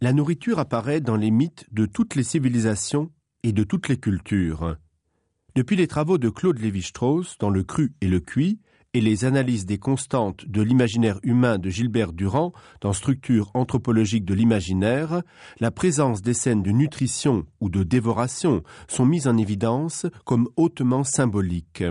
La nourriture apparaît dans les mythes de toutes les civilisations et de toutes les cultures. Depuis les travaux de Claude Lévi-Strauss dans Le cru et le cuit et les analyses des constantes de l'imaginaire humain de Gilbert Durand dans Structure anthropologique de l'imaginaire, la présence des scènes de nutrition ou de dévoration sont mises en évidence comme hautement symboliques.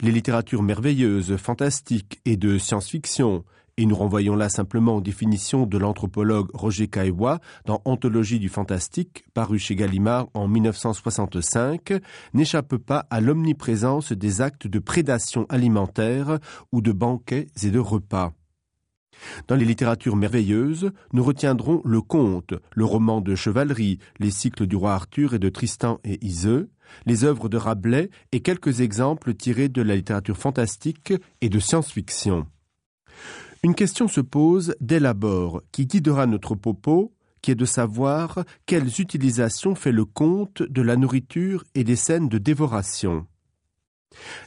Les littératures merveilleuses, fantastiques et de science-fiction, et nous renvoyons là simplement aux définitions de l'anthropologue Roger Caillois dans Anthologie du fantastique, paru chez Gallimard en 1965, n'échappent pas à l'omniprésence des actes de prédation alimentaire ou de banquets et de repas. Dans les littératures merveilleuses, nous retiendrons le conte, le roman de chevalerie, les cycles du roi Arthur et de Tristan et Iseux, les œuvres de Rabelais et quelques exemples tirés de la littérature fantastique et de science-fiction. Une question se pose dès l'abord qui guidera notre propos, qui est de savoir quelles utilisations fait le conte de la nourriture et des scènes de dévoration.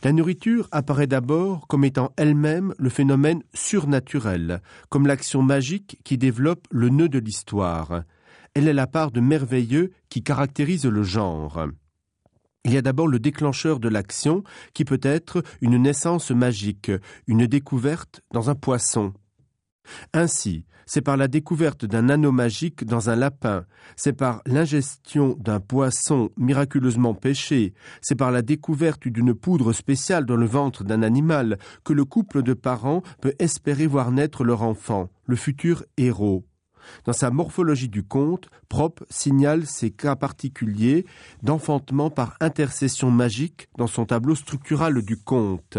La nourriture apparaît d'abord comme étant elle-même le phénomène surnaturel, comme l'action magique qui développe le nœud de l'histoire. Elle est la part de merveilleux qui caractérise le genre. Il y a d'abord le déclencheur de l'action, qui peut être une naissance magique, une découverte dans un poisson. Ainsi, c'est par la découverte d'un anneau magique dans un lapin, c'est par l'ingestion d'un poisson miraculeusement pêché, c'est par la découverte d'une poudre spéciale dans le ventre d'un animal que le couple de parents peut espérer voir naître leur enfant, le futur héros dans sa morphologie du conte, Prop signale ces cas particuliers d'enfantement par intercession magique dans son tableau structural du conte.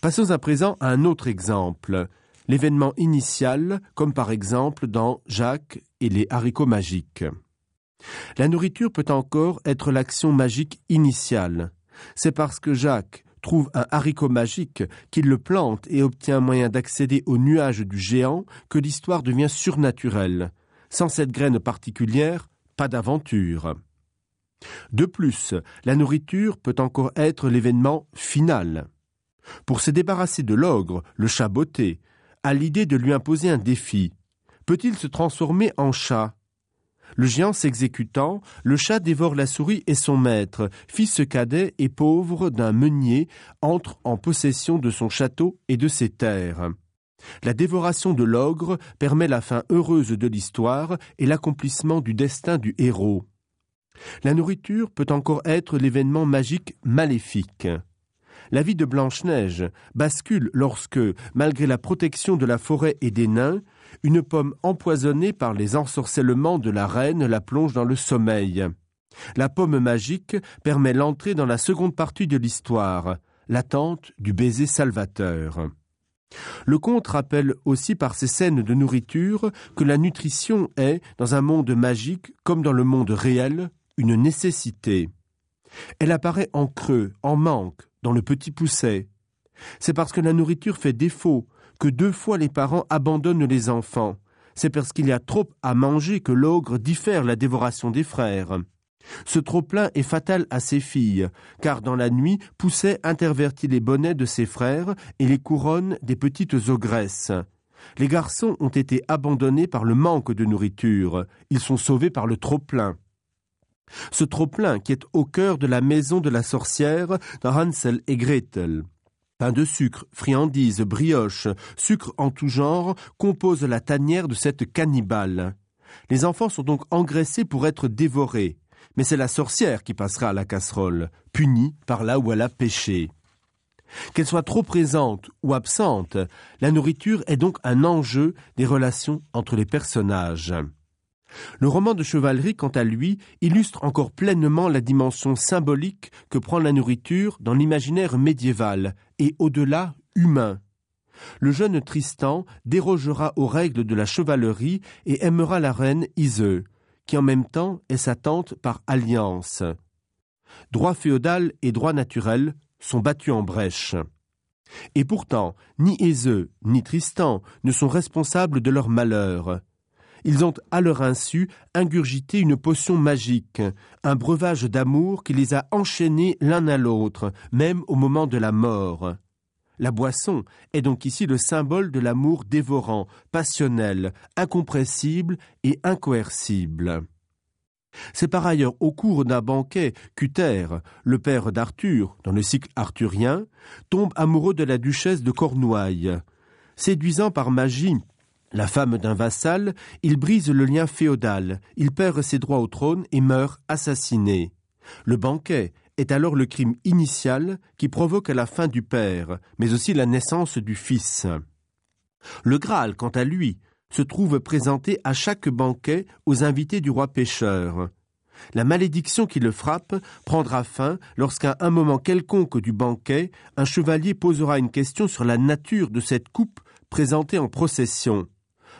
Passons à présent à un autre exemple, l'événement initial, comme par exemple dans Jacques et les haricots magiques. La nourriture peut encore être l'action magique initiale. C'est parce que Jacques trouve un haricot magique, qu'il le plante et obtient un moyen d'accéder au nuage du géant, que l'histoire devient surnaturelle. Sans cette graine particulière, pas d'aventure. De plus, la nourriture peut encore être l'événement final. Pour se débarrasser de l'ogre, le chat botté, a l'idée de lui imposer un défi. Peut-il se transformer en chat? Le géant s'exécutant, le chat dévore la souris et son maître, fils cadet et pauvre d'un meunier, entre en possession de son château et de ses terres. La dévoration de l'ogre permet la fin heureuse de l'histoire et l'accomplissement du destin du héros. La nourriture peut encore être l'événement magique maléfique. La vie de Blanche-Neige bascule lorsque, malgré la protection de la forêt et des nains, une pomme empoisonnée par les ensorcellements de la reine la plonge dans le sommeil. La pomme magique permet l'entrée dans la seconde partie de l'histoire, l'attente du baiser salvateur. Le conte rappelle aussi par ses scènes de nourriture que la nutrition est, dans un monde magique comme dans le monde réel, une nécessité. Elle apparaît en creux, en manque, dans le petit pousset. C'est parce que la nourriture fait défaut que deux fois les parents abandonnent les enfants. C'est parce qu'il y a trop à manger que l'ogre diffère la dévoration des frères. Ce trop-plein est fatal à ses filles, car dans la nuit, Pousset intervertit les bonnets de ses frères et les couronnes des petites ogresses. Les garçons ont été abandonnés par le manque de nourriture, ils sont sauvés par le trop-plein. Ce trop-plein qui est au cœur de la maison de la sorcière dans Hansel et Gretel. Pain de sucre, friandises, brioches, sucre en tout genre composent la tanière de cette cannibale. Les enfants sont donc engraissés pour être dévorés, mais c'est la sorcière qui passera à la casserole, punie par là où elle a péché. Qu'elle soit trop présente ou absente, la nourriture est donc un enjeu des relations entre les personnages. Le roman de chevalerie, quant à lui, illustre encore pleinement la dimension symbolique que prend la nourriture dans l'imaginaire médiéval et au-delà humain. Le jeune Tristan dérogera aux règles de la chevalerie et aimera la reine Iseux, qui en même temps est sa tante par alliance. Droit féodal et droit naturel sont battus en brèche. Et pourtant, ni Iseux ni Tristan ne sont responsables de leur malheur. Ils ont, à leur insu, ingurgité une potion magique, un breuvage d'amour qui les a enchaînés l'un à l'autre, même au moment de la mort. la boisson, est donc ici le symbole de l'amour dévorant, passionnel, incompressible et incoercible. C'est par ailleurs au cours d'un banquet qu'Uther, le père d'Arthur, dans le cycle arthurien, tombe amoureux de la duchesse de Cornouailles. Séduisant par magie la femme d'un vassal, il brise le lien féodal, il perd ses droits au trône et meurt assassiné. Le banquet est alors le crime initial qui provoque la fin du père, mais aussi la naissance du fils. Le Graal, quant à lui, se trouve présenté à chaque banquet aux invités du roi pêcheur. La malédiction qui le frappe prendra fin lorsqu'à un moment quelconque du banquet, un chevalier posera une question sur la nature de cette coupe présentée en procession.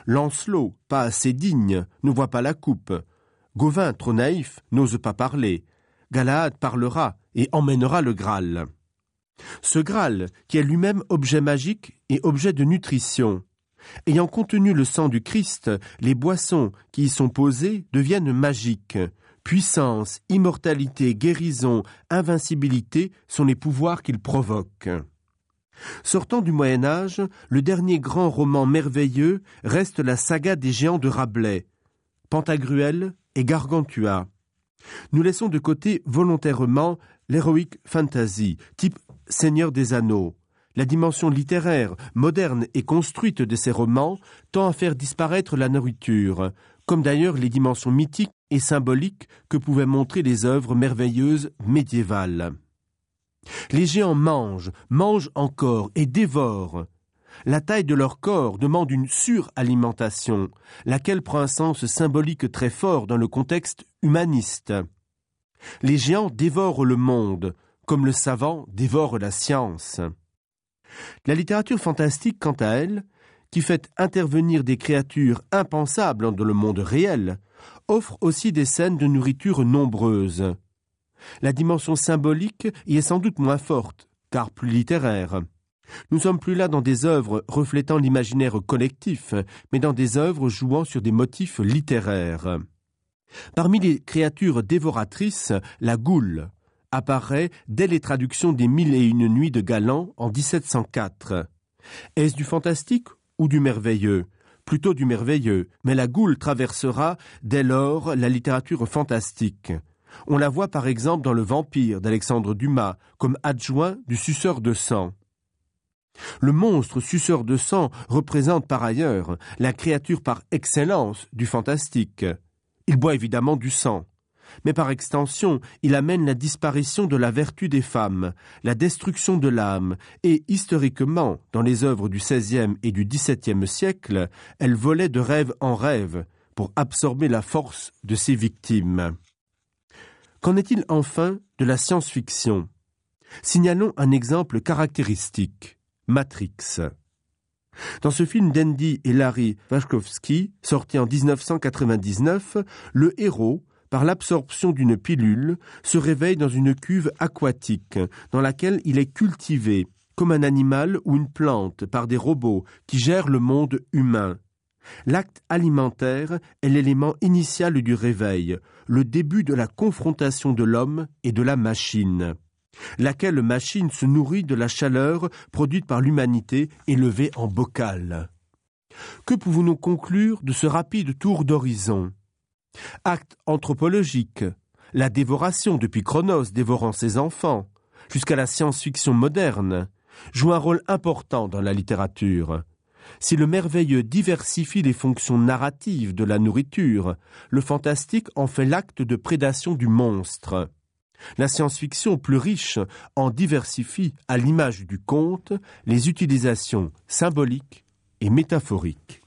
Lancelot, pas assez digne, ne voit pas la coupe. Gauvin, trop naïf, n'ose pas parler. Galahad parlera et emmènera le Graal. Ce Graal, qui est lui-même objet magique et objet de nutrition, ayant contenu le sang du Christ, les boissons qui y sont posées deviennent magiques. Puissance, immortalité, guérison, invincibilité sont les pouvoirs qu'il provoque. Sortant du Moyen Âge, le dernier grand roman merveilleux reste la saga des géants de Rabelais, Pantagruel et Gargantua. Nous laissons de côté volontairement l'héroïque fantasy, type Seigneur des Anneaux. La dimension littéraire, moderne et construite de ces romans tend à faire disparaître la nourriture, comme d'ailleurs les dimensions mythiques et symboliques que pouvaient montrer les œuvres merveilleuses médiévales. Les géants mangent, mangent encore et dévorent. La taille de leur corps demande une suralimentation, laquelle prend un sens symbolique très fort dans le contexte humaniste. Les géants dévorent le monde, comme le savant dévore la science. La littérature fantastique, quant à elle, qui fait intervenir des créatures impensables dans le monde réel, offre aussi des scènes de nourriture nombreuses. La dimension symbolique y est sans doute moins forte, car plus littéraire. Nous sommes plus là dans des œuvres reflétant l'imaginaire collectif, mais dans des œuvres jouant sur des motifs littéraires. Parmi les créatures dévoratrices, la goule apparaît dès les traductions des Mille et une nuits de Galan en 1704. Est-ce du fantastique ou du merveilleux? Plutôt du merveilleux, mais la goule traversera dès lors la littérature fantastique. On la voit par exemple dans Le Vampire d'Alexandre Dumas, comme adjoint du suceur de sang. Le monstre suceur de sang représente par ailleurs la créature par excellence du fantastique. Il boit évidemment du sang, mais par extension, il amène la disparition de la vertu des femmes, la destruction de l'âme, et historiquement, dans les œuvres du XVIe et du XVIIe siècle, elle volait de rêve en rêve pour absorber la force de ses victimes. Qu'en est-il enfin de la science-fiction? Signalons un exemple caractéristique. Matrix. Dans ce film d'Andy et Larry Wachowski, sorti en 1999, le héros, par l'absorption d'une pilule, se réveille dans une cuve aquatique, dans laquelle il est cultivé, comme un animal ou une plante, par des robots qui gèrent le monde humain. L'acte alimentaire est l'élément initial du réveil, le début de la confrontation de l'homme et de la machine, laquelle machine se nourrit de la chaleur produite par l'humanité élevée en bocal? Que pouvons-nous conclure de ce rapide tour d'horizon? Acte anthropologique, la dévoration depuis Chronos dévorant ses enfants, jusqu'à la science-fiction moderne, joue un rôle important dans la littérature. Si le merveilleux diversifie les fonctions narratives de la nourriture, le fantastique en fait l'acte de prédation du monstre. La science-fiction plus riche en diversifie, à l'image du conte, les utilisations symboliques et métaphoriques.